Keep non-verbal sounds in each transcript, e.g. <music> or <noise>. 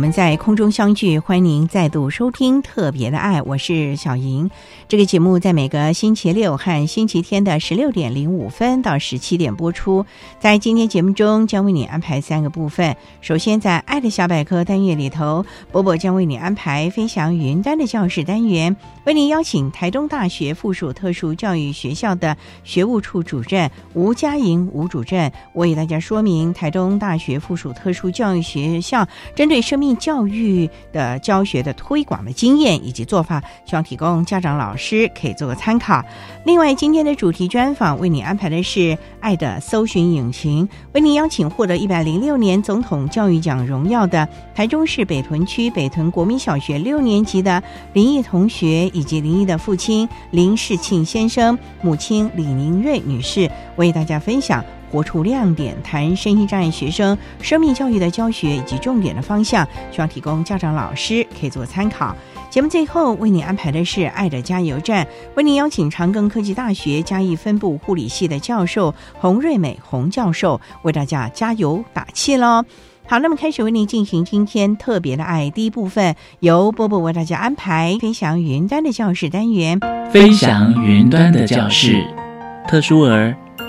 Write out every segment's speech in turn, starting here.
我们在空中相聚，欢迎您再度收听《特别的爱》，我是小莹。这个节目在每个星期六和星期天的十六点零五分到十七点播出。在今天节目中，将为你安排三个部分。首先，在“爱的小百科”单元里头，波波将为你安排“飞翔云端”的教室单元，为您邀请台东大学附属特殊教育学校的学务处主任吴佳莹吴主任，为大家说明台东大学附属特殊教育学校针对生命教育的教学的推广的经验以及做法，希望提供家长、老师可以做个参考。另外，今天的主题专访为你安排的是“爱的搜寻引擎”，为您邀请获得一百零六年总统教育奖荣耀的台中市北屯区北屯国民小学六年级的林毅同学，以及林毅的父亲林世庆先生、母亲李宁瑞女士，为大家分享。活出亮点，谈身心障碍学生生命教育的教学以及重点的方向，希望提供家长、老师可以做参考。节目最后为你安排的是“爱的加油站”，为您邀请长庚科技大学嘉义分部护理系的教授洪瑞美洪教授为大家加油打气喽。好，那么开始为您进行今天特别的爱第一部分，由波波为大家安排飞翔云端的教室单元。飞翔云端的教室，特殊儿。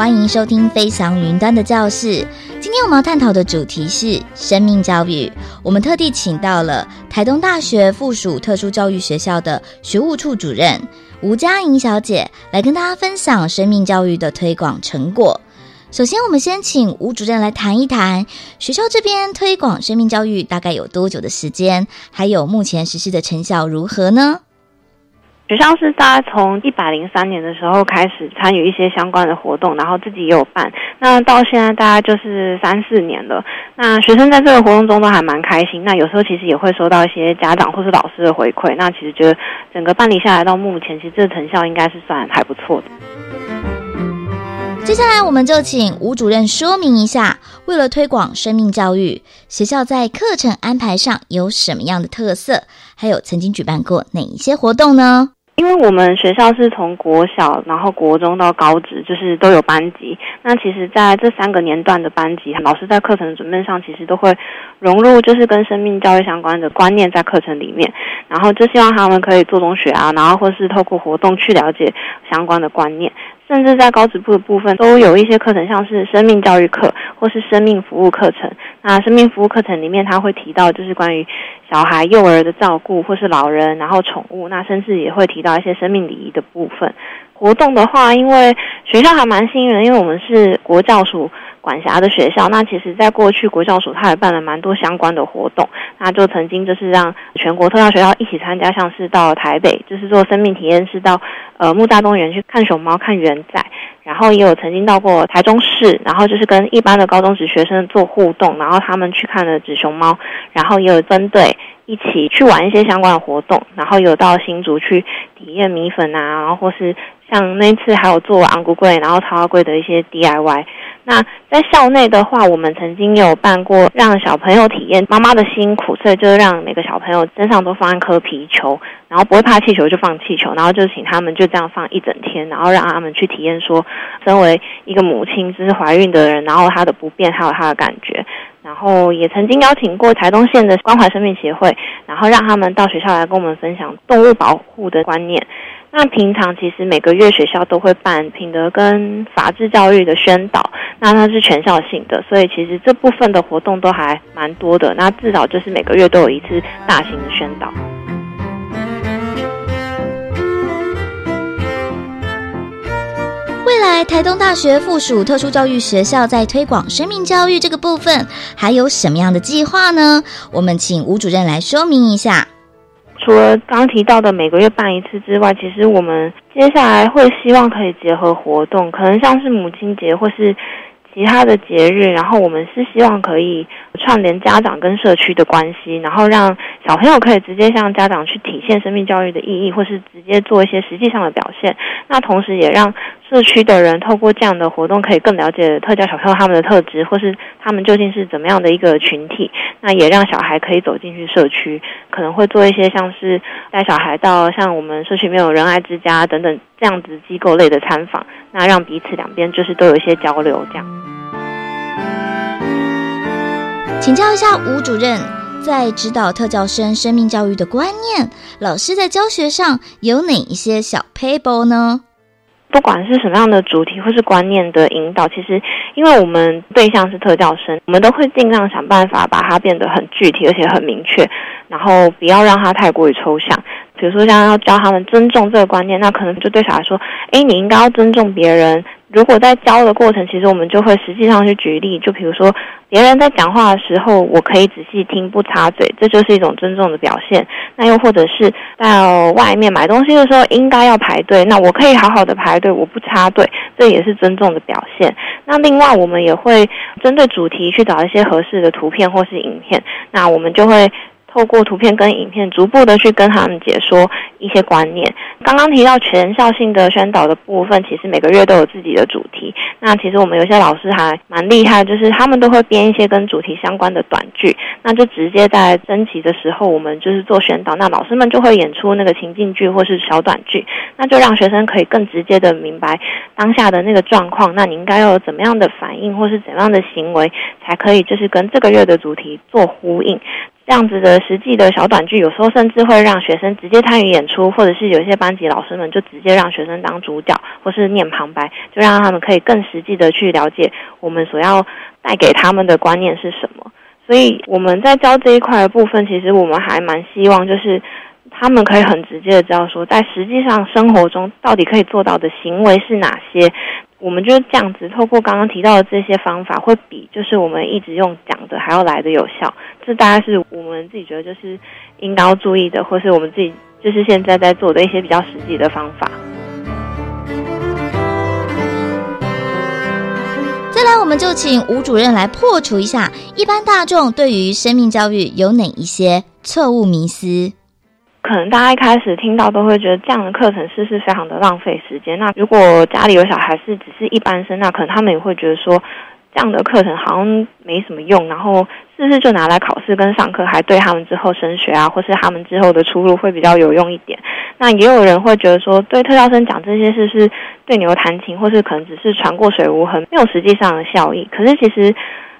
欢迎收听飞翔云端的教室。今天我们要探讨的主题是生命教育。我们特地请到了台东大学附属特殊教育学校的学务处主任吴佳莹小姐来跟大家分享生命教育的推广成果。首先，我们先请吴主任来谈一谈学校这边推广生命教育大概有多久的时间，还有目前实施的成效如何呢？学校是大概从一百零三年的时候开始参与一些相关的活动，然后自己也有办。那到现在大概就是三四年了。那学生在这个活动中都还蛮开心。那有时候其实也会收到一些家长或是老师的回馈。那其实觉得整个办理下来到目前，其实这个成效应该是算还不错的。接下来我们就请吴主任说明一下，为了推广生命教育，学校在课程安排上有什么样的特色？还有曾经举办过哪一些活动呢？因为我们学校是从国小，然后国中到高职，就是都有班级。那其实，在这三个年段的班级，老师在课程准备上，其实都会融入就是跟生命教育相关的观念在课程里面。然后就希望他们可以做中学啊，然后或是透过活动去了解相关的观念。甚至在高职部的部分，都有一些课程，像是生命教育课或是生命服务课程。那生命服务课程里面，他会提到就是关于小孩、幼儿的照顾，或是老人，然后宠物。那甚至也会提到一些生命礼仪的部分。活动的话，因为学校还蛮幸运的，因为我们是国教署。管辖的学校，那其实，在过去国教署他也办了蛮多相关的活动，那就曾经就是让全国特教学校一起参加，像是到台北，就是做生命体验，是到呃木大动物园去看熊猫、看猿仔。然后也有曾经到过台中市，然后就是跟一般的高中职学生做互动，然后他们去看了纸熊猫，然后也有针对一起去玩一些相关的活动，然后有到新竹去体验米粉啊，然后或是像那次还有做昂古柜，然后超贵的一些 DIY。那在校内的话，我们曾经有办过让小朋友体验妈妈的辛苦，所以就让每个小朋友身上都放一颗皮球，然后不会怕气球就放气球，然后就请他们就这样放一整天，然后让他们去体验说，身为一个母亲就是怀孕的人，然后她的不便还有她的感觉。然后也曾经邀请过台东县的关怀生命协会，然后让他们到学校来跟我们分享动物保护的观念。那平常其实每个月学校都会办品德跟法治教育的宣导，那它是全校性的，所以其实这部分的活动都还蛮多的。那至少就是每个月都有一次大型的宣导。未来台东大学附属特殊教育学校在推广生命教育这个部分，还有什么样的计划呢？我们请吴主任来说明一下。除了刚提到的每个月办一次之外，其实我们接下来会希望可以结合活动，可能像是母亲节或是其他的节日，然后我们是希望可以串联家长跟社区的关系，然后让小朋友可以直接向家长去体现生命教育的意义，或是直接做一些实际上的表现。那同时也让社区的人透过这样的活动，可以更了解特教小朋友他们的特质，或是他们究竟是怎么样的一个群体。那也让小孩可以走进去社区，可能会做一些像是带小孩到像我们社区没有仁爱之家等等这样子机构类的参访，那让彼此两边就是都有一些交流。这样，请教一下吴主任，在指导特教生生命教育的观念，老师在教学上有哪一些小 paper 呢？不管是什么样的主题或是观念的引导，其实因为我们对象是特教生，我们都会尽量想办法把它变得很具体，而且很明确，然后不要让它太过于抽象。比如说，像要教他们尊重这个观念，那可能就对小孩说：“诶，你应该要尊重别人。”如果在教的过程，其实我们就会实际上去举例，就比如说别人在讲话的时候，我可以仔细听，不插嘴，这就是一种尊重的表现。那又或者是到外面买东西的时候，应该要排队，那我可以好好的排队，我不插队，这也是尊重的表现。那另外，我们也会针对主题去找一些合适的图片或是影片，那我们就会。透过图片跟影片，逐步的去跟他们解说一些观念。刚刚提到全校性的宣导的部分，其实每个月都有自己的主题。那其实我们有些老师还蛮厉害，就是他们都会编一些跟主题相关的短剧，那就直接在升旗的时候，我们就是做宣导，那老师们就会演出那个情境剧或是小短剧，那就让学生可以更直接的明白当下的那个状况。那你应该要有怎么样的反应，或是怎样的行为，才可以就是跟这个月的主题做呼应。这样子的实际的小短剧，有时候甚至会让学生直接参与演出，或者是有一些班级老师们就直接让学生当主角，或是念旁白，就让他们可以更实际的去了解我们所要带给他们的观念是什么。所以我们在教这一块的部分，其实我们还蛮希望，就是他们可以很直接的知道说，在实际上生活中到底可以做到的行为是哪些。我们就是这样子，透过刚刚提到的这些方法，会比就是我们一直用讲的还要来的有效。这大概是我们自己觉得就是应该要注意的，或是我们自己就是现在在做的一些比较实际的方法。再来，我们就请吴主任来破除一下一般大众对于生命教育有哪一些错误迷思。可能大家一开始听到都会觉得这样的课程是是非常的浪费时间。那如果家里有小孩是只是一般生，那可能他们也会觉得说这样的课程好像没什么用，然后是不是就拿来考试跟上课，还对他们之后升学啊，或是他们之后的出路会比较有用一点。那也有人会觉得说，对特教生讲这些事是对牛弹琴，或是可能只是传过水无痕，没有实际上的效益。可是其实。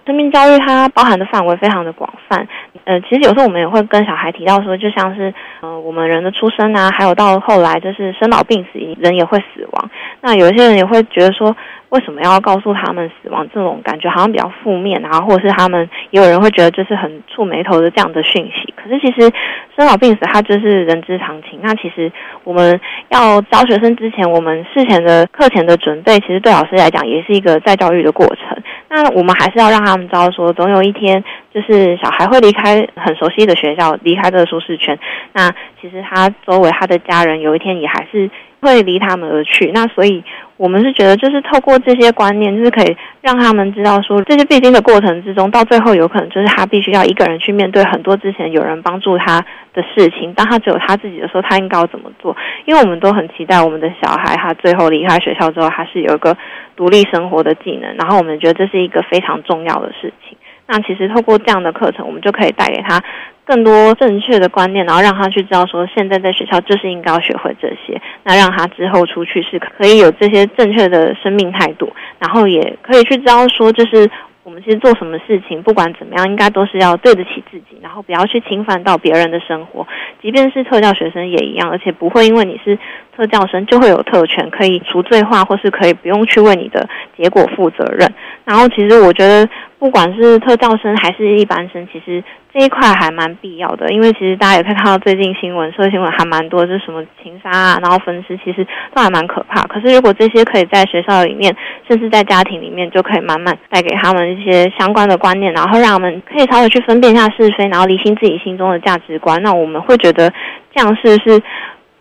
生命教育它包含的范围非常的广泛，呃，其实有时候我们也会跟小孩提到说，就像是呃我们人的出生啊，还有到后来就是生老病死，人也会死亡。那有一些人也会觉得说，为什么要告诉他们死亡这种感觉好像比较负面啊，或者是他们也有人会觉得就是很触眉头的这样的讯息。可是其实生老病死它就是人之常情。那其实我们要教学生之前，我们事前的课前的准备，其实对老师来讲也是一个在教育的过程。那我们还是要让他们知道，说总有一天，就是小孩会离开很熟悉的学校，离开这个舒适圈。那其实他周围他的家人，有一天也还是会离他们而去。那所以我们是觉得，就是透过这些观念，就是可以让他们知道说，这些必经的过程之中，到最后有可能就是他必须要一个人去面对很多之前有人帮助他的事情。当他只有他自己的时候，他应该要怎么做？因为我们都很期待我们的小孩，他最后离开学校之后，他是有一个独立生活的技能。然后我们觉得这是一个非常重要的事情。那其实透过这样的课程，我们就可以带给他。更多正确的观念，然后让他去知道说，现在在学校就是应该要学会这些，那让他之后出去是可以有这些正确的生命态度，然后也可以去知道说，就是我们其实做什么事情，不管怎么样，应该都是要对得起自己，然后不要去侵犯到别人的生活，即便是特教学生也一样，而且不会因为你是特教生就会有特权可以除罪化，或是可以不用去为你的结果负责任。然后，其实我觉得。不管是特教生还是一般生，其实这一块还蛮必要的，因为其实大家也可以看到最近新闻，社会新闻还蛮多，就是什么情杀啊，然后分尸，其实都还蛮可怕。可是如果这些可以在学校里面，甚至在家庭里面，就可以慢慢带给他们一些相关的观念，然后让他们可以稍微去分辨一下是非，然后理清自己心中的价值观。那我们会觉得这样是是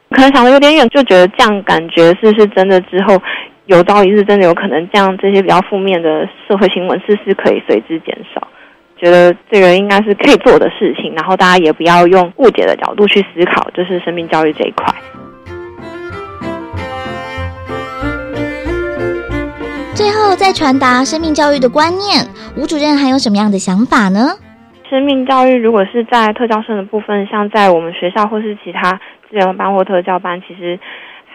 可能想的有点远，就觉得这样感觉是是真的之后。有朝一日，真的有可能这样，这些比较负面的社会新闻，是是可以随之减少。觉得这个应该是可以做的事情，然后大家也不要用误解的角度去思考，就是生命教育这一块。最后，再传达生命教育的观念，吴主任还有什么样的想法呢？生命教育如果是在特教生的部分，像在我们学校或是其他资源班或特教班，其实。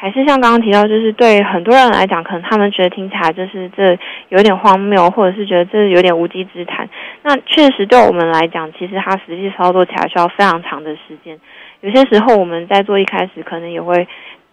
还是像刚刚提到，就是对很多人来讲，可能他们觉得听起来就是这有点荒谬，或者是觉得这有点无稽之谈。那确实对我们来讲，其实它实际操作起来需要非常长的时间。有些时候我们在做一开始，可能也会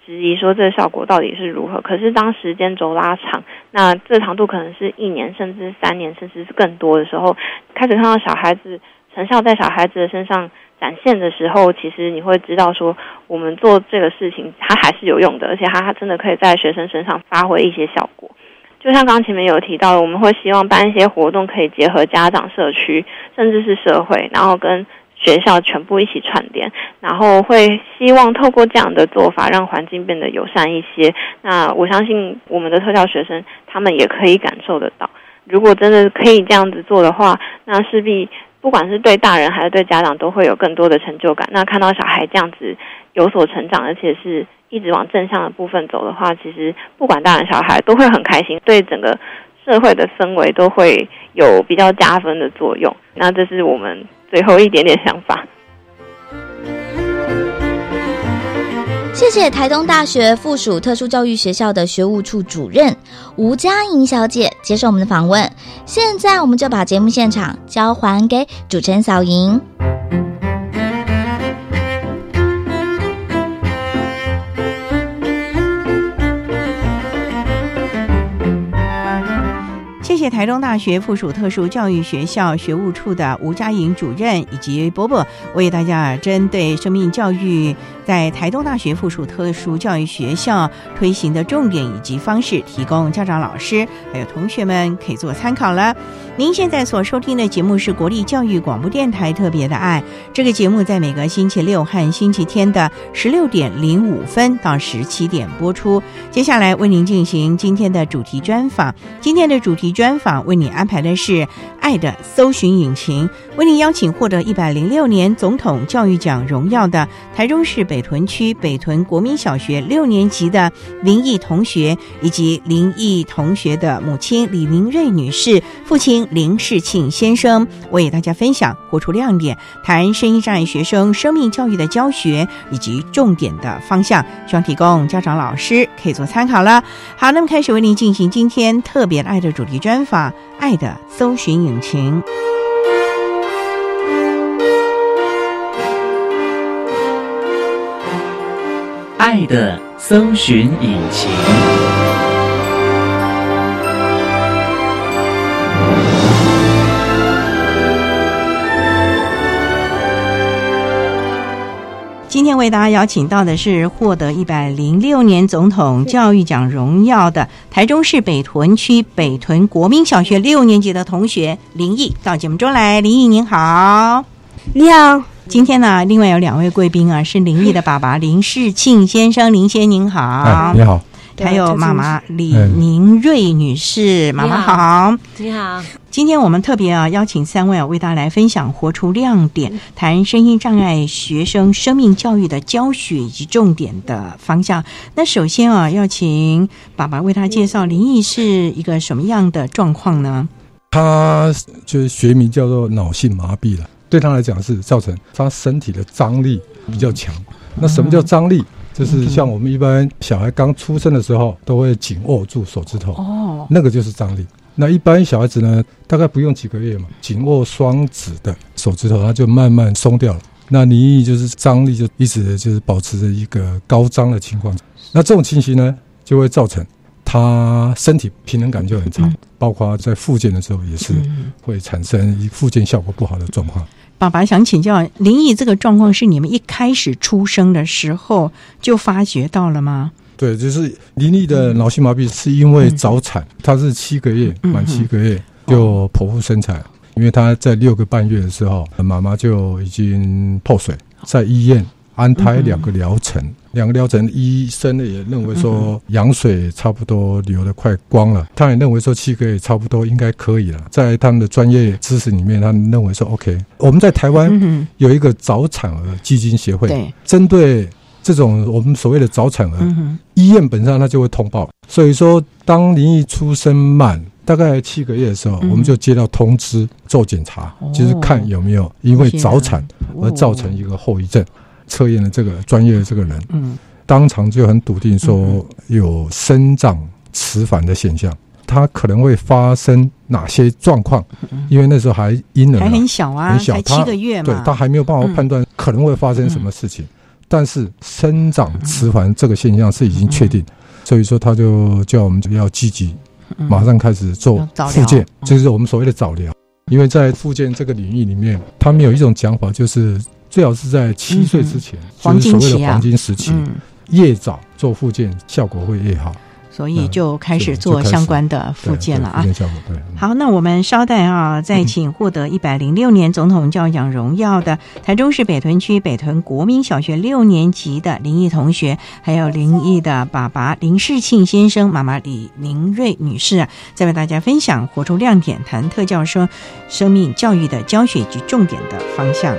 质疑说这效果到底是如何。可是当时间轴拉长，那这长度可能是一年，甚至三年，甚至是更多的时候，开始看到小孩子成效在小孩子的身上。展现的时候，其实你会知道说，我们做这个事情它还是有用的，而且它真的可以在学生身上发挥一些效果。就像刚刚前面有提到，我们会希望办一些活动，可以结合家长、社区，甚至是社会，然后跟学校全部一起串联，然后会希望透过这样的做法，让环境变得友善一些。那我相信我们的特教学生，他们也可以感受得到。如果真的可以这样子做的话，那势必。不管是对大人还是对家长，都会有更多的成就感。那看到小孩这样子有所成长，而且是一直往正向的部分走的话，其实不管大人小孩都会很开心，对整个社会的氛围都会有比较加分的作用。那这是我们最后一点点想法。谢谢台东大学附属特殊教育学校的学务处主任吴佳莹小姐接受我们的访问。现在，我们就把节目现场交还给主持人小莹。谢台中大学附属特殊教育学校学务处的吴佳莹主任以及波波为大家针对生命教育在台中大学附属特殊教育学校推行的重点以及方式，提供家长、老师还有同学们可以做参考了。您现在所收听的节目是国立教育广播电台特别的爱，这个节目在每个星期六和星期天的十六点零五分到十七点播出。接下来为您进行今天的主题专访，今天的主题专。访为你安排的是《爱的搜寻引擎》，为你邀请获得一百零六年总统教育奖荣耀的台中市北屯区北屯国民小学六年级的林毅同学，以及林毅同学的母亲李明瑞女士、父亲林世庆先生，为大家分享活出亮点，谈声音障碍学生生命教育的教学以及重点的方向，希望提供家长、老师可以做参考了。好，那么开始为您进行今天特别爱的主题专。访爱的搜寻引擎，爱的搜寻引擎。今天为大家邀请到的是获得一百零六年总统教育奖荣耀的台中市北屯区北屯国民小学六年级的同学林毅到节目中来。林毅您好，你好。今天呢，另外有两位贵宾啊，是林毅的爸爸林世庆先生，林先您好，你好。对还有妈妈李嗯宁瑞女士，妈妈好好。你好，今天我们特别啊邀请三位啊为大家来分享活出亮点，谈身心障碍学生生命教育的教学以及重点的方向。那首先啊，要请爸爸为他介绍林毅是一个什么样的状况呢？他就是学名叫做脑性麻痹了，对他来讲是造成他身体的张力比较强。那什么叫张力？就是像我们一般小孩刚出生的时候都会紧握住手指头，哦，那个就是张力。那一般小孩子呢，大概不用几个月嘛，紧握双指的手指头，它就慢慢松掉了。那你就是张力就一直就是保持着一个高张的情况。那这种情形呢，就会造成他身体平衡感就很差，嗯包括在复健的时候也是嗯会产生复健效果不好的状况。爸爸想请教，林毅这个状况是你们一开始出生的时候就发觉到了吗？对，就是林毅的脑性麻痹是因为早产，他是七个月嗯满七个月就剖腹生产，因为他在六个半月的时候，妈妈就已经破水，在医院安胎两个疗程，两个疗程医生呢也认为说羊水差不多流得快光了，他也认为说七个月差不多应该可以了，在他们的专业知识里面，他们认为说 OK。我们在台湾嗯有一个早产儿基金协哼，会，对，针对这种我们所谓的早产儿，医院本身它就会通报，所以说当林毅出生满大概七个月的时候，嗯。我们就接到通知做检查，哦。就是看有没有因为早产而造成一个后遗症。测验的这个专业的这个人，嗯。当场就很笃定说有生长迟缓的现象，他可能会发生哪些状况？因为那时候还婴儿嘛，还很小啊，很小七个月嘛，对他还没有办法判断可能会发生什么事情，但是生长迟缓这个现象是已经确定，所以说他就叫我们要积极，嗯。马上开始做复健，嗯。就是我们所谓的早疗。因为在复健这个领域里面，他们有一种讲法，就是最好是在七岁之前，黄就是所谓的金期啊。黄金时期，嗯，越早做复健效果会越好。所以就开始做相关的对复健了啊好，那我们稍待啊，再请获得一百零六年总统教育奖荣耀的台中市北屯区北屯国民小学六年级的林毅同学，还有林毅的爸爸林世庆先生、妈妈李宁瑞女士啊，再为大家分享活出亮点，谈特教生生命教育的教学及重点的方向。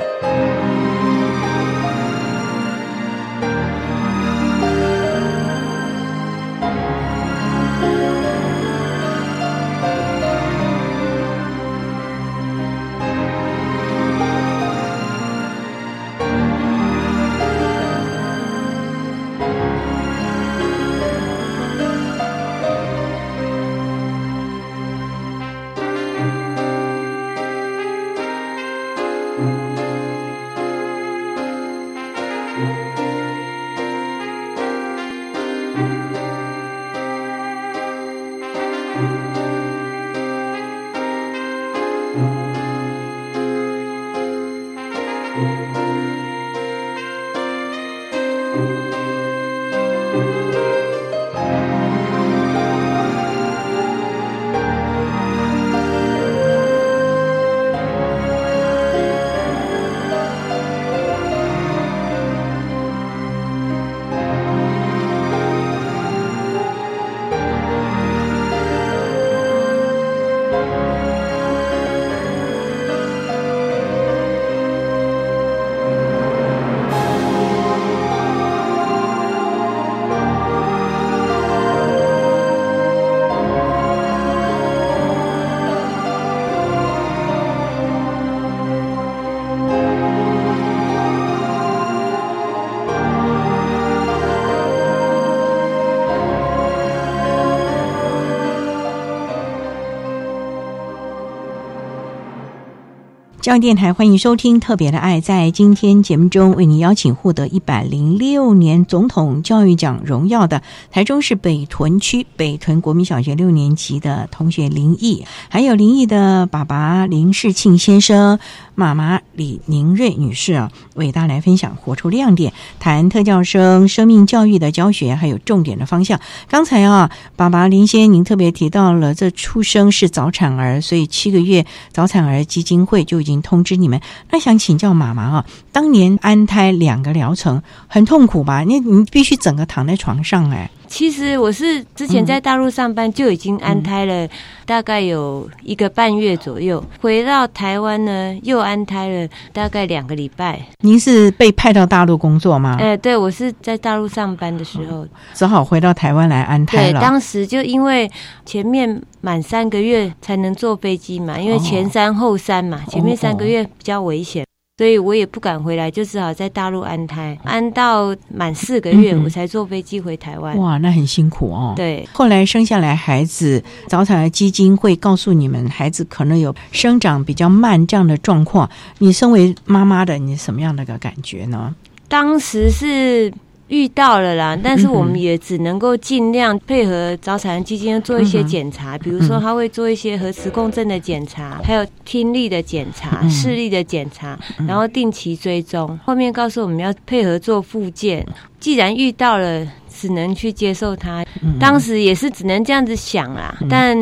教育电台欢迎收听《特别的爱》。在今天节目中，为您邀请获得一百零六年总统教育奖荣耀的台中市北屯区北屯国民小学六年级的同学林毅，还有林毅的爸爸林世庆先生、妈妈李宁瑞女士啊，为大家来分享活出亮点，谈特教生生命教育的教学，还有重点的方向。刚才啊，爸爸林先您特别提到了，这出生是早产儿，所以七个月早产儿基金会就已经通知你们。那想请教妈妈啊，当年安胎两个疗程很痛苦吧？你你必须整个躺在床上哎，其实我是之前在大陆上班就已经安胎了，大概有一个半月左右。回到台湾呢，又安胎了大概两个礼拜。您是被派到大陆工作吗？哎，对，我是在大陆上班的时候，只好回到台湾来安胎了。对，当时就因为前面满三个月才能坐飞机嘛，因为前三后三嘛，前面三个月比较危险。所以我也不敢回来，就只好在大陆安胎，安到满四个月，我才坐飞机回台湾。哇，那很辛苦哦。对，后来生下来孩子，早产儿基金会告诉你们，孩子可能有生长比较慢这样的状况。你身为妈妈的，你什么样的个感觉呢？当时是。遇到了啦，但是我们也只能够尽量配合早产基金做一些检查，比如说他会做一些核磁共振的检查，还有听力的检查、视力的检查，然后定期追踪。后面告诉我们要配合做复健，既然遇到了，只能去接受它。当时也是只能这样子想啦，但。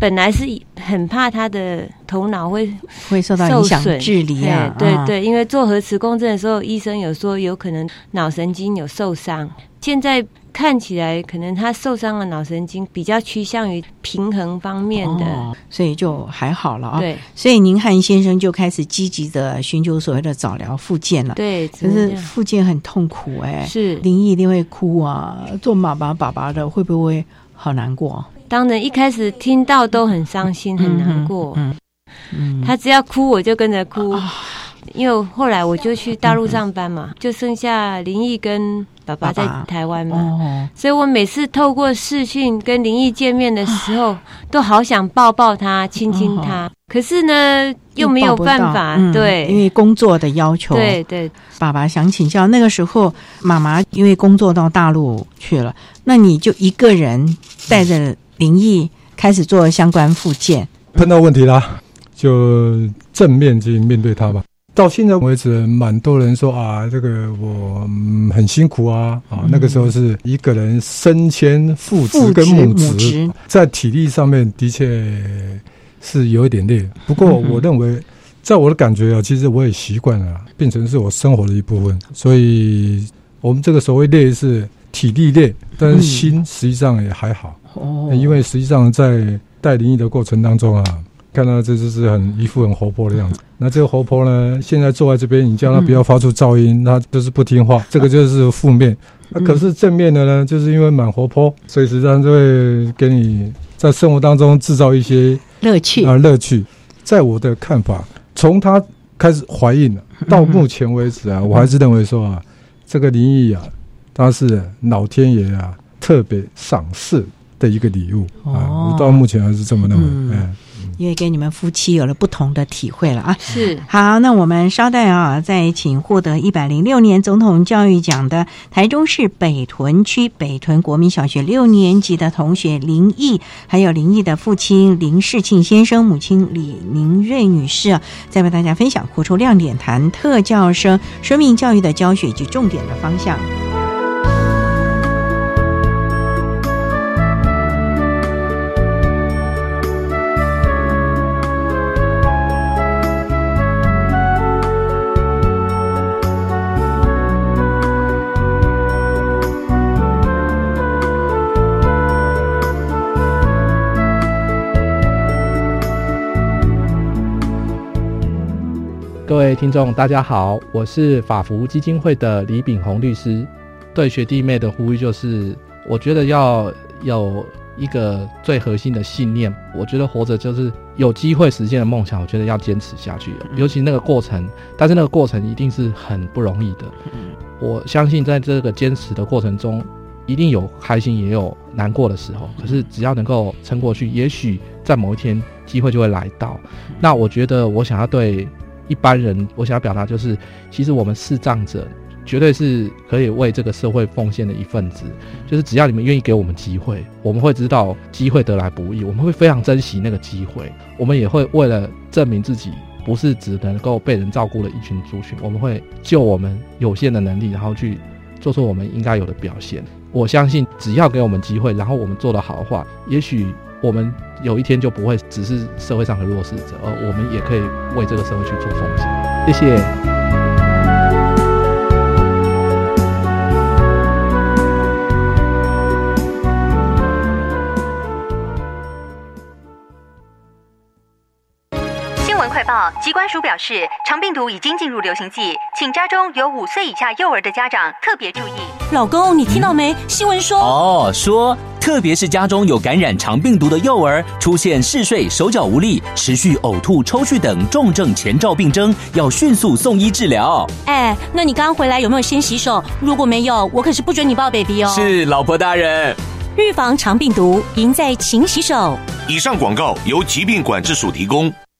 本来是很怕他的头脑会会受到影响、智力啊，对对，因为做核磁共振的时候，医生有说有可能脑神经有受伤。现在看起来，可能他受伤的脑神经比较趋向于平衡方面的，所以就还好了啊。对，所以宁汉先生就开始积极的寻求所谓的早疗复健了。对，可是复健很痛苦哎，是林毅一定会哭啊，做妈妈爸爸的会不会好难过？当然，一开始听到都很伤心、很难过。嗯，他只要哭，我就跟着哭。因为后来我就去大陆上班嘛，就剩下林毅跟爸爸在台湾嘛，所以我每次透过视讯跟林毅见面的时候，都好想抱抱他、亲亲他。可是呢，又没有办法，对，因为工作的要求。对对，爸爸想请教，那个时候妈妈因为工作到大陆去了，那你就一个人带着。林毅开始做相关复健，碰到问题啦，就正面去面对它吧。到现在为止，蛮多人说啊，这个我很辛苦啊啊。那个时候是一个人身兼父职跟母职，在体力上面的确是有一点累。不过我认为，在我的感觉啊，其实我也习惯了，变成是我生活的一部分。所以，我们这个所谓累是体力累，但是心实际上也还好。哦，因为实际上在带灵异的过程当中啊，看到这就是很一副很活泼的样子。那这个活泼呢，现在坐在这边，你叫他不要发出噪音，他就是不听话。这个就是负面。那可是正面的呢，就是因为蛮活泼，所以实际上就会给你在生活当中制造一些乐趣啊乐趣。在我的看法，从他开始怀孕了到目前为止啊，我还是认为说啊，这个灵异啊，他是老天爷啊特别赏识。的一个礼物啊，我到目前还是这么认为。嗯，因为跟你们夫妻有了不同的体会了啊。是，好，那我们稍待啊，再请获得一百零六年总统教育奖的台中市北屯区北屯国民小学六年级的同学林毅，还有林毅的父亲林世庆先生、母亲李宁瑞女士啊，再为大家分享活出亮点，谈特教生生命教育的教学以及重点的方向。各位听众，大家好，我是法服基金会的李炳宏律师。对学弟妹的呼吁就是，我觉得要有一个最核心的信念。我觉得活着就是有机会实现的梦想，我觉得要坚持下去。尤其那个过程，但是那个过程一定是很不容易的。我相信在这个坚持的过程中，一定有开心，也有难过的时候。可是只要能够撑过去，也许在某一天机会就会来到。那我觉得，我想要对。一般人，我想要表达就是，其实我们视障者绝对是可以为这个社会奉献的一份子。就是只要你们愿意给我们机会，我们会知道机会得来不易，我们会非常珍惜那个机会。我们也会为了证明自己不是只能够被人照顾的一群族群，我们会就我们有限的能力，然后去做出我们应该有的表现。我相信，只要给我们机会，然后我们做得好的话，也许我们。有一天就不会只是社会上的弱势者，而我们也可以为这个社会去做奉献。谢谢。新闻快报：疾管署表示，长病毒已经进入流行季，请家中有五岁以下幼儿的家长特别注意。老公，你听到没？新闻说哦，说特别是家中有感染肠病毒的幼儿，出现嗜睡、手脚无力、持续呕吐、抽搐等重症前兆病征，要迅速送医治疗。哎，那你刚回来有没有先洗手？如果没有，我可是不准你抱 baby 哦。是，老婆大人。预防肠病毒，赢在勤洗手。以上广告由疾病管制署提供。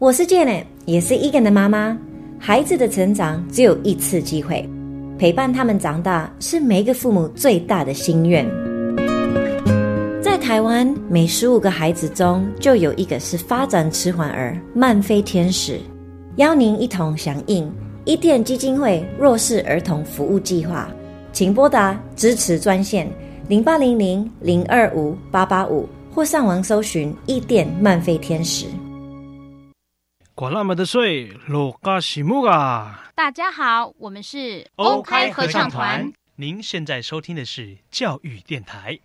我是 Jane，也是 Egan 的妈妈。孩子的成长只有一次机会，陪伴他们长大是每一个父母最大的心愿。在台湾，每十五个孩子中就有一个是发展迟缓儿、慢飞天使。邀您一同响应伊甸基金会弱势儿童服务计划，请拨打支持专线零八零零零二五八八五，或上网搜寻伊甸慢飞天使。管那么的水，罗嘎西木啊！大家好，我们是 OK 合唱团。您现在收听的是教育电台。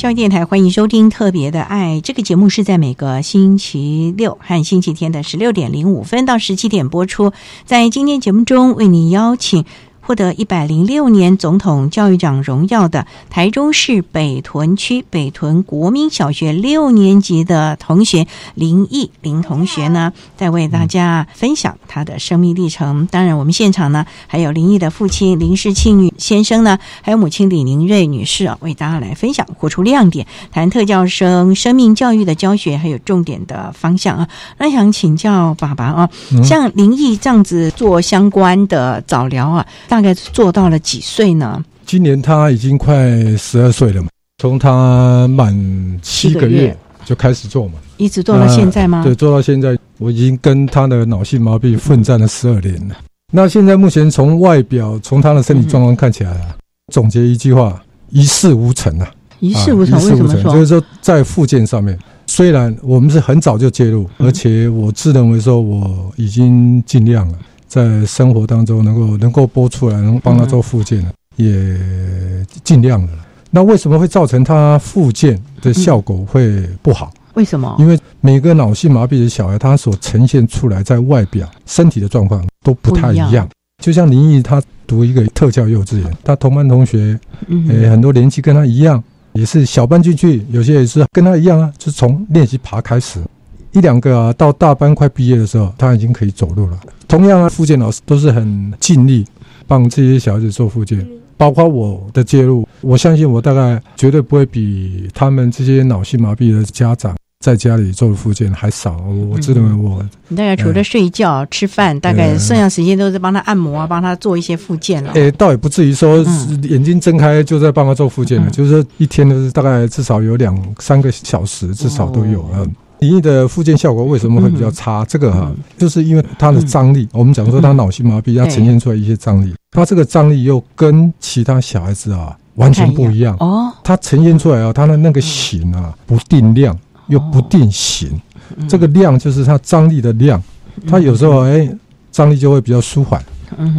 教育电台欢迎收听《特别的爱》这个节目，是在每个星期六和星期天的十六点零五分到十七点播出。在今天节目中，为您邀请。获得一百零六年总统教育奖荣耀的台中市北屯区北屯国民小学六年级的同学林毅林同学呢，在为大家分享他的生命历程。当然，我们现场呢还有林毅的父亲林世庆先生呢，还有母亲李宁瑞女士啊，为大家来分享活出亮点，谈特教生生命教育的教学还有重点的方向啊。那想请教爸爸啊，像林毅这样子做相关的早疗啊，大大概做到了几岁呢？今年他已经快十二岁了嘛。从他满七个月就开始做嘛，一直做到现在吗？对，做到现在，我已经跟他的脑性麻痹奋战了十二年了。那现在目前从外表，从他的身体状况看起来啊，总结一句话：一事无成啊！一事无成，为什么说？就是说，在附件上面，虽然我们是很早就介入，而且我自认为说我已经尽量了。在生活当中能够能够播出来，能帮他做复健，也尽量了。那为什么会造成他复健的效果会不好？为什么？因为每个脑性麻痹的小孩，他所呈现出来在外表身体的状况都不太一样。就像林毅，他读一个特教幼稚园，他同班同学，诶，很多年纪跟他一样，也是小班进去，有些也是跟他一样啊，就从练习爬开始。一两个啊，到大班快毕业的时候，他已经可以走路了。同样啊，复健老师都是很尽力帮这些小孩子做复健，包括我的介入，我相信我大概绝对不会比他们这些脑性麻痹的家长在家里做的复健还少。我自认为我，你大概除了睡觉、吃饭，大概剩下时间都是帮他按摩啊，帮他做一些复健了。诶，倒也不至于说眼睛睁开就在帮他做复健了，就是一天都是大概至少有两三个小时，至少都有嗯。林毅的复健效果为什么会比较差？这个哈，就是因为他的张力。我们讲说他脑性麻痹，要呈现出来一些张力。他这个张力又跟其他小孩子啊完全不一样哦。他呈现出来啊，他的那个形啊不定量又不定型。这个量就是他张力的量。他有时候哎，张力就会比较舒缓。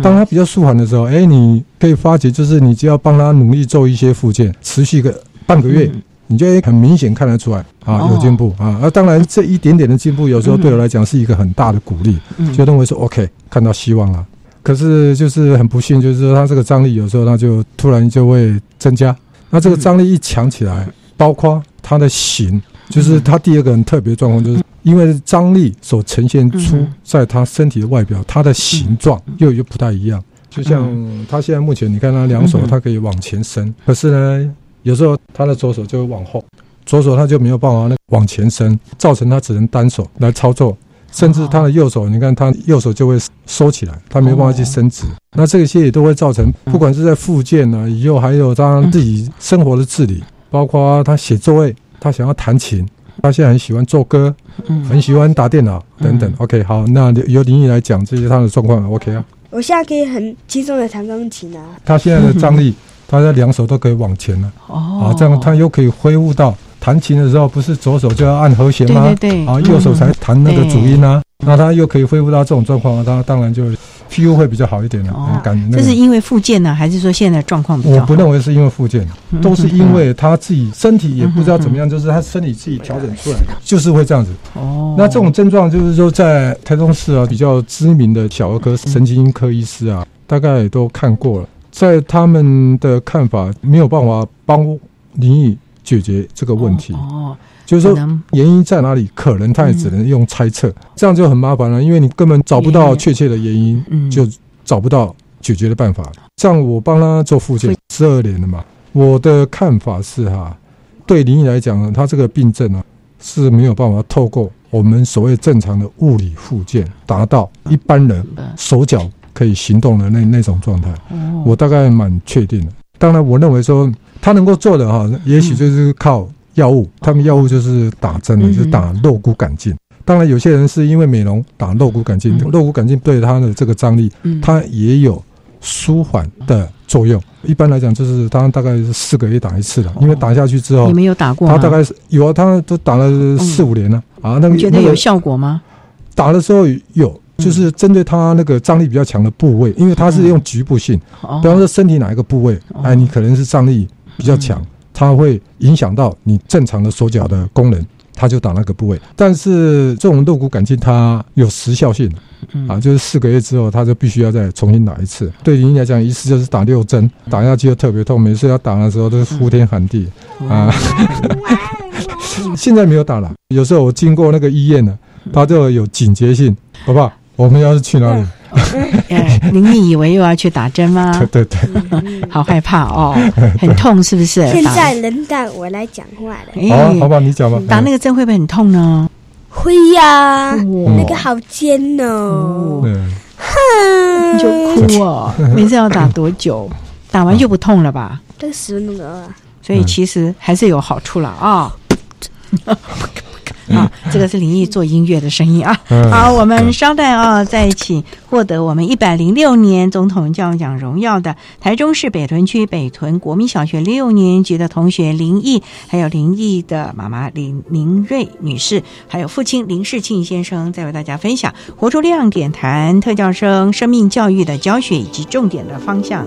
当他比较舒缓的时候，哎，你可以发觉，就是你只要帮他努力做一些复健，持续个半个月。你就很明显看得出来啊，有进步啊！而当然，这一点点的进步，有时候对我来讲是一个很大的鼓励，就认为说 OK，看到希望了。可是就是很不幸，就是说他这个张力有时候他就突然就会增加。那这个张力一强起来，包括他的形，就是他第二个很特别状况，就是因为张力所呈现出在他身体的外表，它的形状又又不太一样。就像他现在目前，你看他两手，他可以往前伸，可是呢，有时候他的左手就会往后，左手他就没有办法那往前伸，造成他只能单手来操作。甚至他的右手，你看他右手就会收起来，他没办法去伸直。那这些也都会造成，不管是在复健呢，以后还有他自己生活的自理，包括他写作业，他想要弹琴，他现在很喜欢做歌，很喜欢打电脑等等。OK，好，那由林毅来讲这些他的状况，OK 啊？我现在可以很轻松的弹钢琴啊。他现在的张力，他的两手都可以往前了，哦，这样他又可以恢复到。弹琴的时候，不是左手就要按和弦吗？对对对，啊，右手才弹那个主音啊。那他又可以恢复到这种状况，他当然就 feel 会比较好一点了。感觉这是因为复健呢，还是说现在状况？我不认为是因为复健，都是因为他自己身体也不知道怎么样，就是他身体自己调整出来的，就是会这样子。哦，那这种症状就是说，在台中市啊比较知名的小儿科神经科医师啊，大概都看过了，在他们的看法没有办法帮林毅。解决这个问题。哦，就是说原因在哪里，可能他也只能用猜测，这样就很麻烦了，因为你根本找不到确切的原因，就找不到解决的办法。像我帮他做复健十二年了嘛，我的看法是哈，对林毅来讲呢，他这个病症呢是没有办法透过我们所谓正常的物理复健达到一般人手脚可以行动的那那种状态。我大概蛮确定的。当然，我认为说。他能够做的哈，也许就是靠药物。他们药物就是打针的，就是打肉骨杆菌。当然，有些人是因为美容打肉骨杆菌，肉骨杆菌对他的这个张力，它也有舒缓的作用。一般来讲，就是他大概是四个月打一次的，因为打下去之后，你没有打过？他大概是有啊，他都打了四五年了啊。那你觉得有效果吗？打的时候有，就是针对他那个张力比较强的部位，因为他是用局部性，比方说身体哪一个部位，哎，你可能是张力。比较强，它会影响到你正常的手脚的功能，他就打那个部位。但是这种肋骨杆菌它有时效性，啊，就是四个月之后，他就必须要再重新打一次。对您来讲，一次就是打六针，打下去就特别痛，每次要打的时候都是呼天喊地啊。<laughs> 现在没有打了，有时候我经过那个医院呢，他就有警觉性，好不好？我们要是去哪里？<laughs> 您你以为又要去打针吗？对 <laughs> 对对，<laughs> 好害怕哦，很痛是不是？现在轮到我来讲话了。好，好吧，你讲吧。打那个针会不会很痛呢？会呀，那个好尖哦。哼，就哭哦。每次要打多久？打完就不痛了吧？这十分钟了。所以其实还是有好处了啊。啊，这个是林毅做音乐的声音啊。好，我们稍待啊，再请获得我们一百零六年总统教育奖荣耀的台中市北屯区北屯国民小学六年级的同学林毅，还有林毅的妈妈林明瑞女士，还有父亲林世庆先生，再为大家分享活出亮点，谈特教生生命教育的教学以及重点的方向。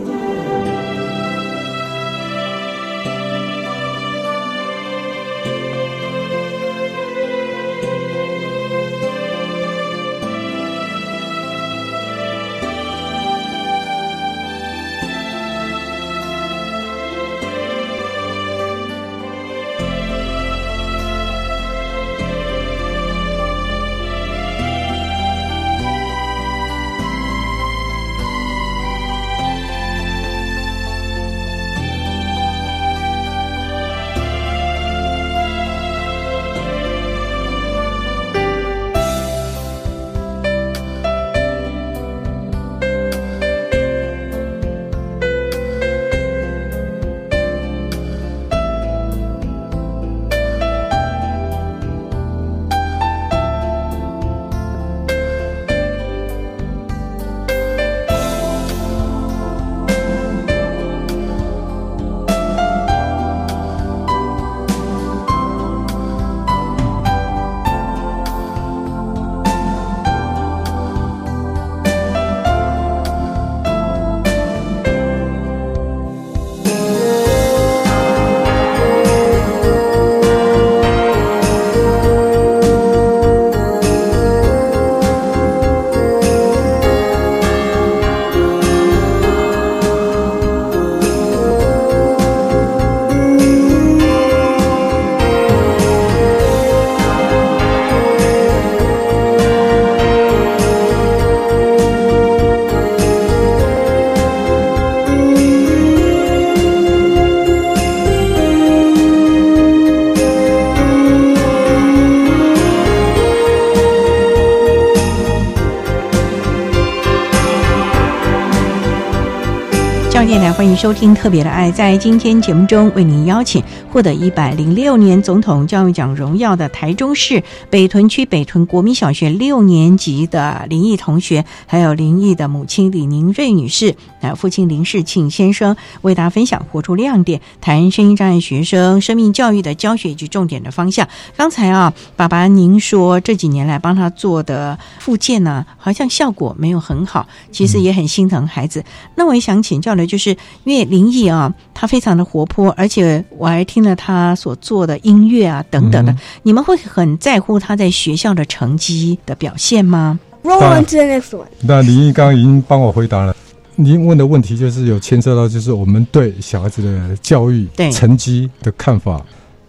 欢迎收听《特别的爱》。在今天节目中，为您邀请获得一百零六年总统教育奖荣耀的台中市北屯区北屯国民小学六年级的林毅同学，还有林毅的母亲李宁瑞女士，还有父亲林世庆先生，为大家分享活出亮点，谈声音障碍学生生命教育的教学以及重点的方向。刚才啊，爸爸您说这几年来帮他做的复健呢，好像效果没有很好，其实也很心疼孩子。那我也想请教的，就是因为林毅啊，他非常的活泼，而且我还听了他所做的音乐啊等等的，嗯你们会很在乎他在学校的成绩的表现吗？Roll on to the next one。那林毅刚刚已经帮我回答了。您问的问题就是有牵涉到，就是我们对小孩子的教育对成绩的看法，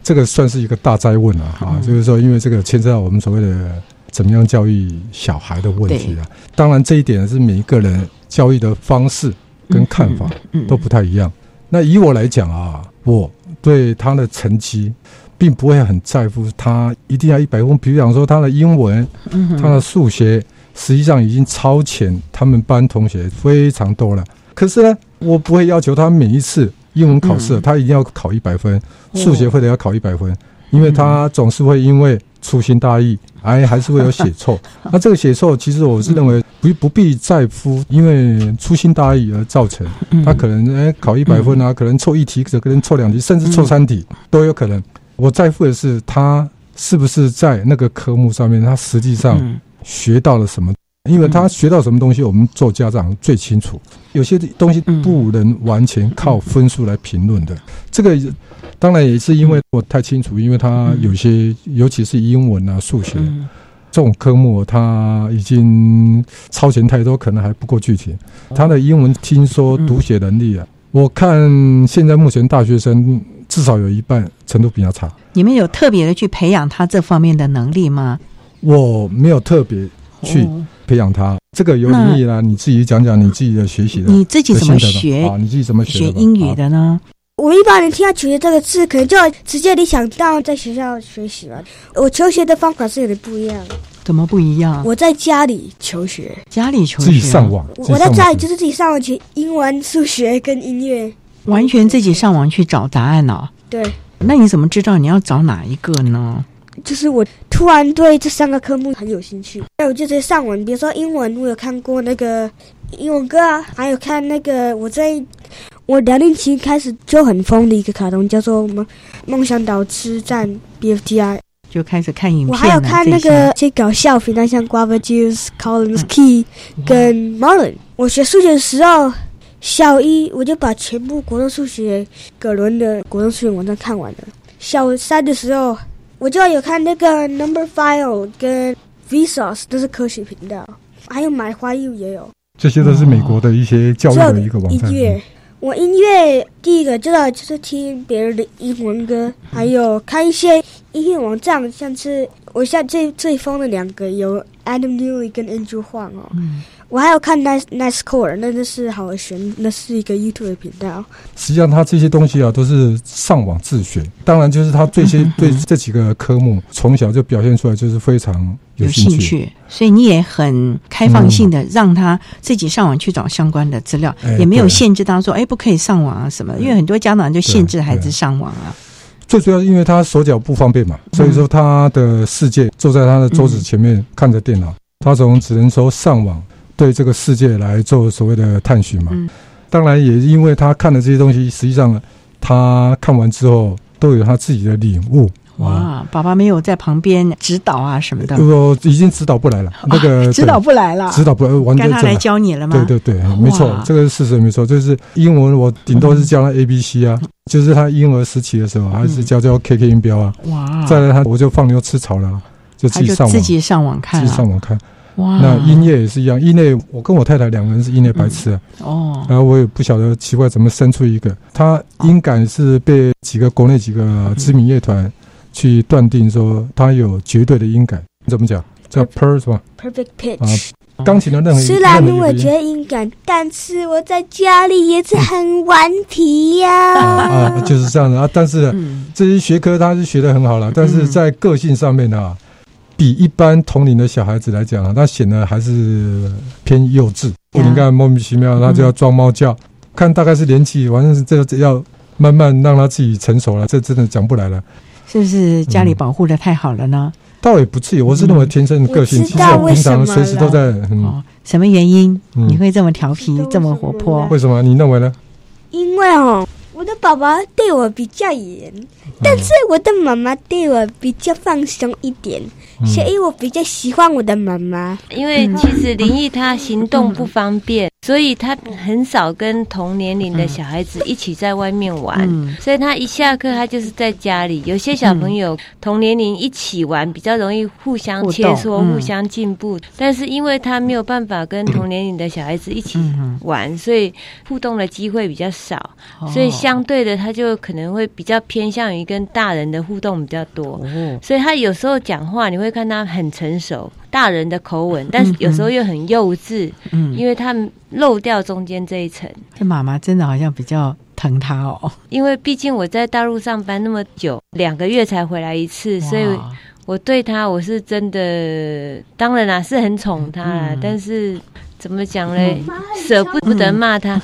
这个算是一个大灾问了啊。嗯就是说，因为这个牵涉到我们所谓的怎么样教育小孩的问题啊。当然，这一点是每一个人教育的方式跟看法都不太一样。那以我来讲啊，我对他的成绩并不会很在乎，他一定要一百分。比如讲说他的英文，他的数学，实际上已经超前他们班同学非常多了。可是呢，我不会要求他每一次英文考试、嗯他一定要考一百分，哦数学或者要考一百分，因为他总是会因为粗心大意，哎，还是会有写错。<laughs> 那这个写错，其实我是认为不不必在乎，因为粗心大意而造成。嗯他可能哎考一百分啊，可能错一题，可能错两题，甚至错三题、都有可能。我在乎的是他是不是在那个科目上面，他实际上嗯学到了什么。因为他学到什么东西，我们做家长最清楚。有些东西不能完全靠分数来评论的。这个当然也是因为我太清楚，因为他有些，尤其是英文啊、数学这种科目，他已经超前太多，可能还不够具体。他的英文听说读写能力啊，我看现在目前大学生至少有一半程度比较差。你们有特别的去培养他这方面的能力吗？我没有特别去哦培养他，这个由那你啦，你自己讲讲你自己的学习的，你自己怎么学啊？你自己怎么学英语的呢？我一般人听到求学这个字，可能就直接联想到在学校学习了。我求学的方法是有点不一样。怎么不一样？我在家里求学，家里求学，自己上网我我在家里就是自己上网学英文、数学跟音乐。完全自己上网去找答案哦。对，那你怎么知道你要找哪一个呢？就是我突然对这三个科目很有兴趣，那我就直接上网。比如说英文，我有看过那个英文歌啊，还有看那个我在我两年级开始就很疯的一个卡通，叫做《梦梦想岛之战》BFTI。就开始看影片我还有看那个一些搞笑频道，像 Guava Juice、Collins Key 跟 Marlon。我学数学的时候，小一我就把全部国中数学葛伦的国中数学网站看完了。小三的时候，我就有看那个 Number File 跟 Vsauce，都是科学频道，还有买花 U 也有。这些都是美国的一些教育的一个网站。音乐，我音乐第一个知道就是听别人的英文歌，还有看一些音乐网站，像是我现在最最疯的两个有 Adam Newley 跟 Andrew Huang 哦。我还有看 Nice Nice Core，那那是好好学，那是一个 YouTube 的频道。实际上，他这些东西啊，都是上网自学。当然，就是他这些 <laughs> 对这几个科目从小就表现出来，就是非常有兴兴趣，所以你也很开放性的让他自己上网去找相关的资料，哎也没有限制他说，哎，不可以上网啊什么。因为很多家长就限制孩子上网啊。最主要是因为他手脚不方便嘛，所以说他的世界坐在他的桌子前面看着电脑，他总只能说上网对这个世界来做所谓的探寻嘛。当然也因为他看的这些东西，实际上他看完之后都有他自己的领悟。哇，爸爸没有在旁边指导啊什么的，我已经指导不来了，<laughs> 那个指导不来了，指导不来，完全该他来教你了吗？对对对，没错，这个是事实没错。就是英文，我顶多是教他 A B C 啊，就是他婴儿时期的时候，还是教教 K K 音标啊。哇！再来他我就放牛吃草了，就自己上网，自己上网看，自己上网看。哇！那音乐也是一样，音乐我跟我太太两个人是音乐白痴啊。哦。然后我也不晓得奇怪怎么生出一个，他音感是被几个国内几个知名乐团。去断定说他有绝对的音感，怎么讲？叫 per 是吧？Perfect pitch 啊，钢琴的任何虽然我觉得音感，但是我在家里也是很顽皮呀、啊。啊，就是这样的啊。但是这些学科他是学的很好了，但是在个性上面啊，比一般同龄的小孩子来讲啊，他显得还是偏幼稚。你看莫名其妙，他就要装猫叫。看大概是年纪，反正是这个要慢慢让他自己成熟了，这真的讲不来了。是不是家里保护的太好了呢？倒也不至于，我是那么天生的个性，我知道为平常什么随时都在。嗯，哦，什么原因嗯你会这么调皮，这么活泼？为什么？你认为呢？因为哦，我的爸爸对我比较严，但是我的妈妈对我比较放松一点，嗯所以我比较喜欢我的妈妈。因为其实林毅他行动不方便，所以他很少跟同年龄的小孩子一起在外面玩，嗯。所以他一下课他就是在家里。有些小朋友同年龄一起玩，比较容易互相切磋、互相进步。但是因为他没有办法跟同年龄的小孩子一起嗯玩，所以互动的机会比较少，哦。所以相对的他就可能会比较偏向于跟大人的互动比较多。哦。所以他有时候讲话，你会看他很成熟，大人的口吻，但是有时候又很幼稚，嗯因为他漏掉中间这一层。这妈妈真的好像比较疼他哦。因为毕竟我在大陆上班那么久，两个月才回来一次，所以我对他我是真的，当然啦是很宠他啦，嗯但是怎么讲嘞，舍不不得骂他。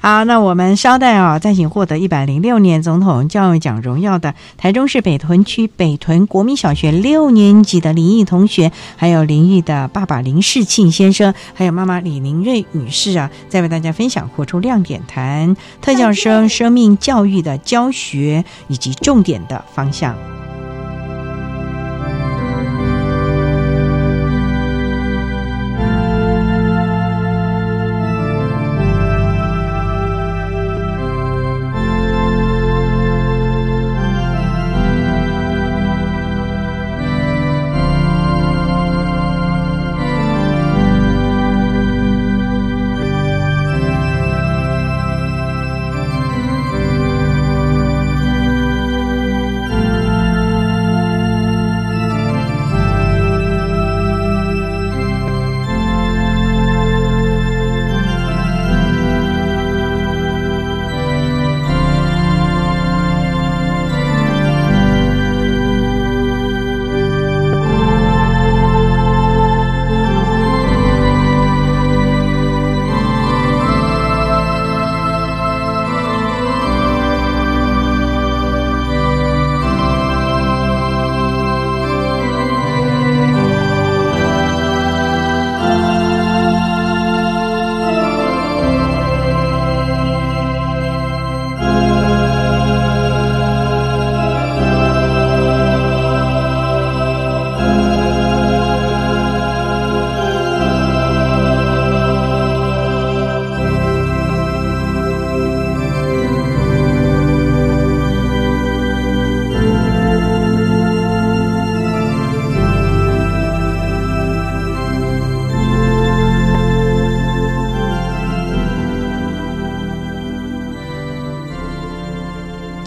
好，那我们稍待啊，再请获得一百零六年总统教育奖荣耀的台中市北屯区北屯国民小学六年级的林毅同学，还有林毅的爸爸林世庆先生，还有妈妈李宁瑞女士啊，再为大家分享活出亮点谈特教生生命教育的教学以及重点的方向。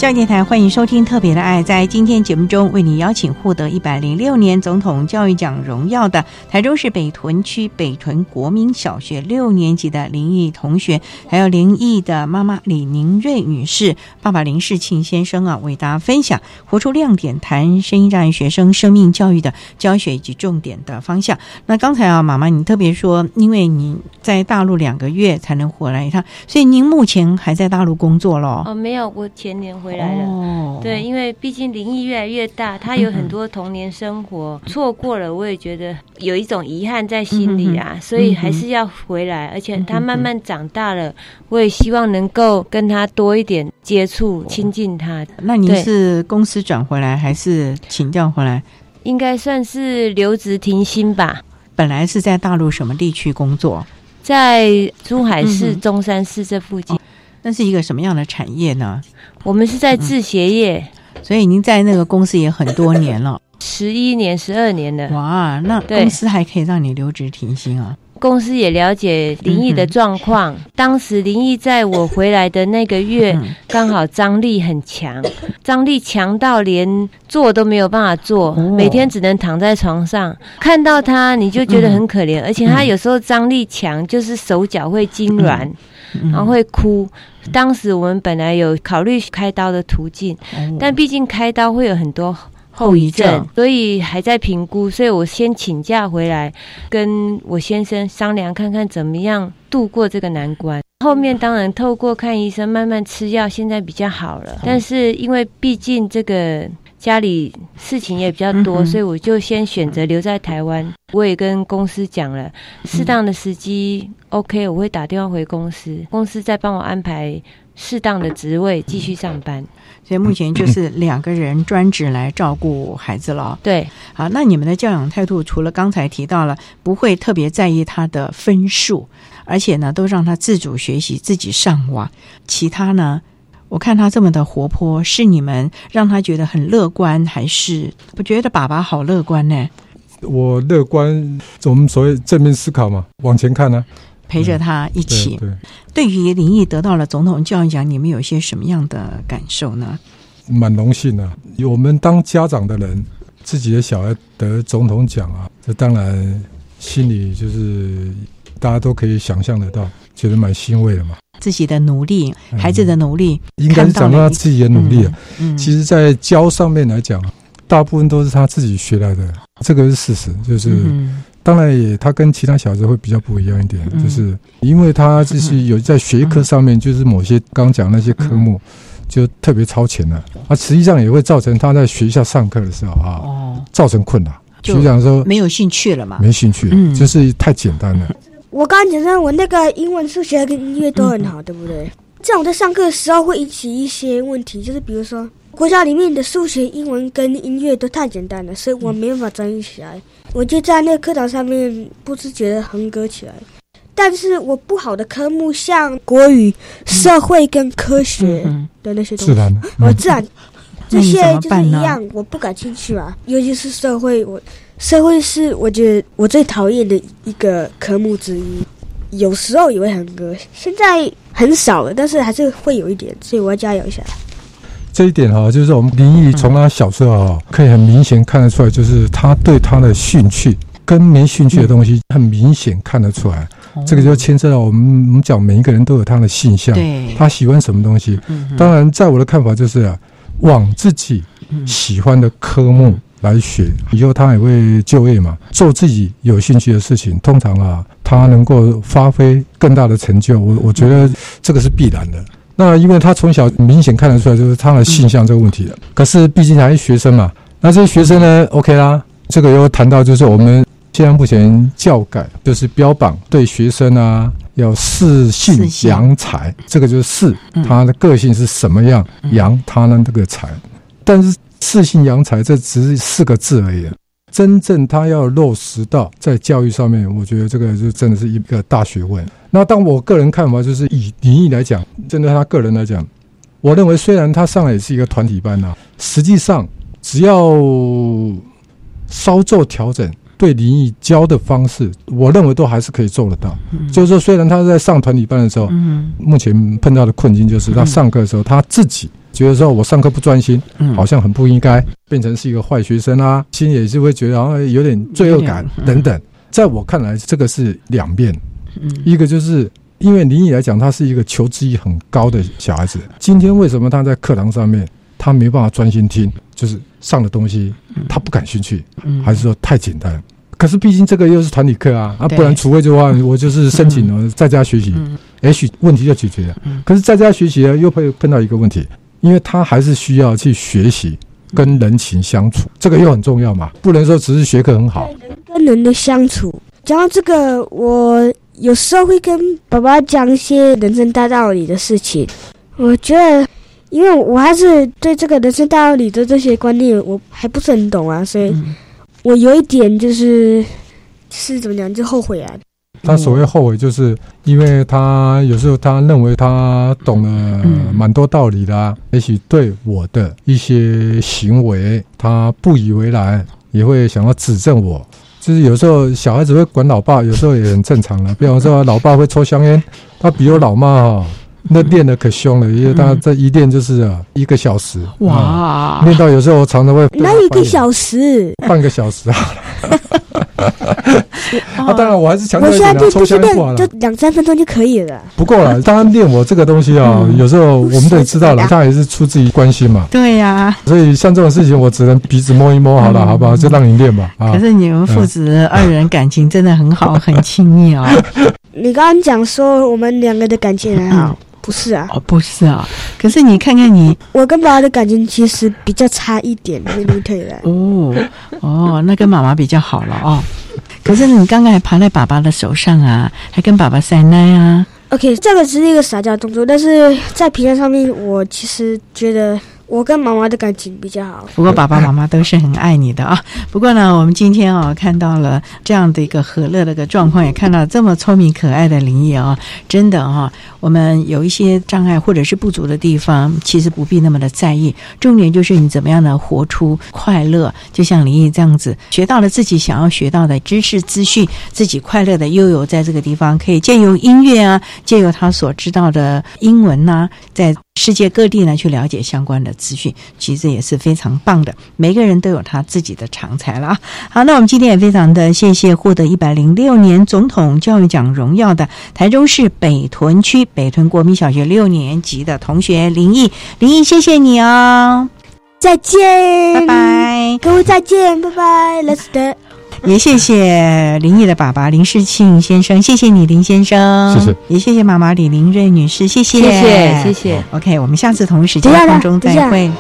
教育电台欢迎收听《特别的爱》。在今天节目中，为你邀请获得一百零六年总统教育奖荣耀的台中市北屯区北屯国民小学六年级的林毅同学，还有林毅的妈妈李宁瑞女士、爸爸林世庆先生啊，为大家分享活出亮点，谈声音障碍学生生命教育的教学以及重点的方向。那刚才啊，妈妈你特别说，因为你在大陆两个月才能回来一趟，所以您目前还在大陆工作咯。哦，没有，我前年回来了。哦对，因为毕竟林毅越来越大，他有很多童年生活、错过了，我也觉得有一种遗憾在心里啊，所以还是要回来。而且他慢慢长大了，我也希望能够跟他多一点接触、亲近他。那你是公司转回来还是请调回来？应该算是留职停薪吧，本来是在大陆什么地区工作？在珠海市、中山市这附近。那是一个什么样的产业呢？我们是在制鞋业，所以您在那个公司也很多年了。十一年、十二年了。哇，那公司还可以让你留职停薪啊？公司也了解林毅的状况。当时林毅在我回来的那个月，刚好张力很强，张力强到连坐都没有办法坐，每天只能躺在床上。看到他，你就觉得很可怜，而且他有时候张力强，就是手脚会痉挛。然后会哭。当时我们本来有考虑开刀的途径，但毕竟开刀会有很多后遗症，后遗症所以还在评估。所以我先请假回来，跟我先生商量看看怎么样度过这个难关。后面当然透过看医生，慢慢吃药，现在比较好了。但是因为毕竟这个家里事情也比较多，所以我就先选择留在台湾。我也跟公司讲了，适当的时机 OK，我会打电话回公司，公司再帮我安排适当的职位继续上班。所以目前就是两个人专职来照顾孩子了。<laughs> 对，好，那你们的教养态度，除了刚才提到了，不会特别在意他的分数。而且呢，都让他自主学习，自己上网。其他呢，我看他这么的活泼，是你们让他觉得很乐观，还是我觉得爸爸好乐观呢？我乐观，我们所谓正面思考嘛，往前看呢，陪着他一起。对，对于林毅得到了总统教育奖，你们有些什么样的感受呢？蛮荣幸的，我们当家长的人，自己的小孩得总统奖啊，这当然心里就是。大家都可以想象得到，觉得蛮欣慰的嘛。自己的努力，孩子的努力，应该是讲到他自己的努力啊。其实，在教上面来讲，大部分都是他自己学来的，这个是事实。就是，当然也他跟其他小孩会比较不一样一点，就是因为他就是有在学科上面，就是某些刚讲那些科目就特别超前了，啊，实际上也会造成他在学校上课的时候啊，造成困难。就讲说没有兴趣了嘛，没兴趣，就是太简单了。我刚刚讲到，我那个英文、数学跟音乐都很好，对不对？这样我在上课的时候会引起一些问题，就是比如说，国家里面的数学、英文跟音乐都太简单了，所以我没办法专心起来。我就在那个课堂上面不自觉的哼歌起来。但是我不好的科目，像国语、社会跟科学的那些东西，我自然这些就是一样，我不感兴趣啊，尤其是社会，我。社会是我觉得我最讨厌的一个科目之一，有时候也会很歌，现在很少了，但是还是会有一点，所以我要加油一下。这一点哈，就是我们林毅从他小时候啊，可以很明显看得出来，就是他对他的兴趣跟没兴趣的东西，很明显看得出来。这个就牵涉到我们我们讲每一个人都有他的性向，他喜欢什么东西。当然，在我的看法就是啊，往自己喜欢的科目。来学以后，他也会就业嘛，做自己有兴趣的事情。通常啊，他能够发挥更大的成就。我我觉得这个是必然的。那因为他从小明显看得出来，就是他的性向这个问题了。可是毕竟还是学生嘛，那这些学生呢，OK 啦。这个又谈到就是我们现在目前教改就是标榜对学生啊要适性扬才，这个就是适他的个性是什么样，扬他呢这个才，但是。四性扬才，这只是四个字而已。真正他要落实到在教育上面，我觉得这个就真的是一个大学问。那当我个人看法，就是以林毅来讲，针对他个人来讲，我认为虽然他上来也是一个团体班呐，实际上只要稍作调整，对林毅教的方式，我认为都还是可以做得到。就是说，虽然他在上团体班的时候，目前碰到的困境就是他上课的时候他自己。觉得说我上课不专心，好像很不应该，变成是一个坏学生啊，心也是会觉得好像有点罪恶感等等。在我看来，这个是两面，一个就是因为林毅来讲，他是一个求知欲很高的小孩子。今天为什么他在课堂上面他没办法专心听，就是上的东西他不感兴趣，还是说太简单？可是毕竟这个又是团体课啊，啊，不然除非的话，<laughs> 我就是申请了在家学习，也许问题就解决了。可是在家学习呢，又会碰到一个问题。因为他还是需要去学习跟人情相处，这个又很重要嘛，不能说只是学科很好。人跟人的相处，讲到这个，我有时候会跟爸爸讲一些人生大道理的事情。我觉得，因为我还是对这个人生道理的这些观念我还不是很懂啊，所以我有一点就是是怎么讲，就后悔啊。他所谓后悔，就是因为他有时候他认为他懂了蛮多道理的，也许对我的一些行为他不以为然，也会想要指正我。就是有时候小孩子会管老爸，有时候也很正常了。比方说，老爸会抽香烟，他比我老妈哈，<laughs> 那练的可凶了，因为他这一练就是啊一个小时，哇，练到有时候我常常会那一个小时，半个小时啊。<laughs> 啊，当然我还是强调我现在一点啊，抽就就是练，象化了就。两三分钟就可以了。不过了，当然练我这个东西啊，有时候我们都知道了，他也是出自于关心嘛。对呀、所以像这种事情，我只能鼻子摸一摸好了，好不好？就让你练吧。啊可，是你们父子二人感情真的很好，很亲密哦。你刚刚讲说我们两个的感情很好，不是啊？哦，不是啊，可是你看看你我跟爸爸的感情其实比较差一点，明明退来。哦哦，那跟妈妈比较好了哦。可是你刚刚还爬在爸爸的手上啊，还跟爸爸塞奶啊。OK，这个只是一个撒娇动作，但是在平常上面，我其实觉得我跟妈妈的感情比较好。不过爸爸妈妈都是很爱你的啊。不过呢，我们今天啊看到了这样的一个和乐的一个状况，也看到这么聪明可爱的林毅啊，真的啊，我们有一些障碍或者是不足的地方，其实不必那么的在意。重点就是你怎么样的活出快乐，就像林毅这样子，学到了自己想要学到的知识资讯，自己快乐的悠游在这个地方，可以借由音乐啊，借由他所知道的英文呐、在世界各地呢去了解相关的资讯，其实也是非常棒的。每个人都有他自己的长才了啊。好，那我们今天也非常的谢谢获得一百零六年总统教育奖荣耀的台中市北屯区北屯国民小学六年级的同学林毅，林毅，谢谢你哦。再见，拜拜，各位再见，拜拜，Let's d <laughs> 也谢谢林毅的爸爸林世庆先生，谢谢你林先生，谢谢，也谢谢妈妈李林瑞女士，谢谢，谢谢谢谢。OK，我们下次同一时间等一下空中再会。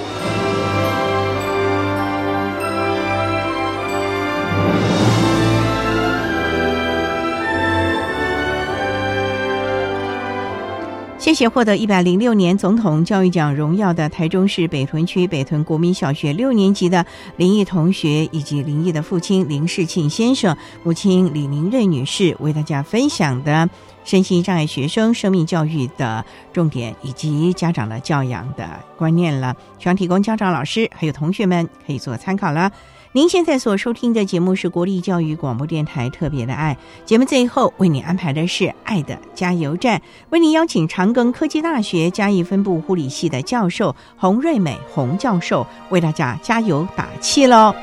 谢谢获得一百零六年总统教育奖荣耀的台中市北屯区北屯国民小学六年级的林毅同学，以及林毅的父亲林世庆先生、母亲李明瑞女士，为大家分享的身心障碍学生生命教育的重点，以及家长的教养的观念了，希望提供家长、老师还有同学们可以做参考了。您现在所收听的节目是国立教育广播电台特别的爱节目，最后为您安排的是爱的加油站，为您邀请长庚科技大学嘉义分部护理系的教授洪瑞美洪教授为大家加油打气喽。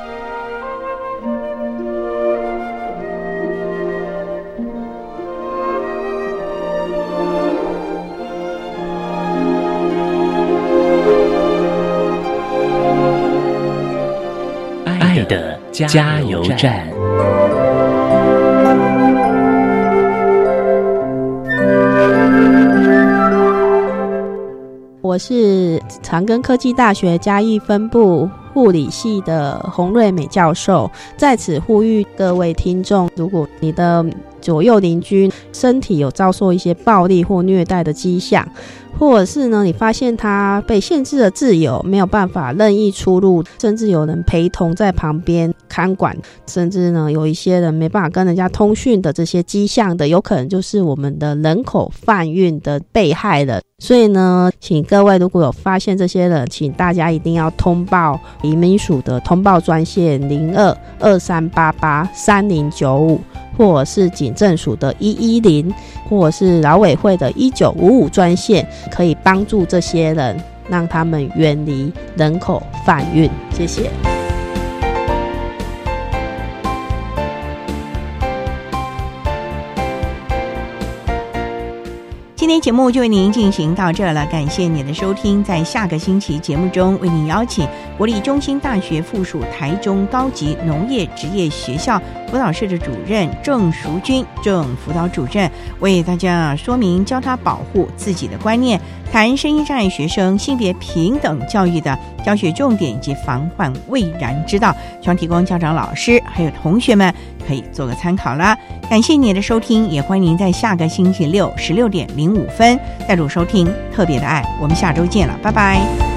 加油站。我是长庚科技大学嘉义分部护理系的洪瑞美教授，在此呼吁各位听众，如果你的左右邻居身体有遭受一些暴力或虐待的迹象，或者是呢，你发现他被限制了自由，没有办法任意出入，甚至有人陪同在旁边看管，甚至呢，有一些人没办法跟人家通讯的这些迹象的，有可能就是我们的人口贩运的被害人。所以呢，请各位如果有发现这些人，请大家一定要通报移民署的通报专线零二二三八八三零九五，或是警政署的一一零，或是劳委会的一九五五专线，可以帮助这些人，让他们远离人口贩运。谢谢。今天节目就为您进行到这了，感谢您的收听。在下个星期节目中，为您邀请国立中心大学附属台中高级农业职业学校辅导室的主任郑淑君郑辅导主任，为大家说明教他保护自己的观念，谈声音障碍学生性别平等教育的教学重点以及防患未然之道，希望提供家长、老师还有同学们可以做个参考啦。感谢您的收听，也欢迎您在下个星期六十六点零五分再度收听特别的爱。我们下周见了，拜拜。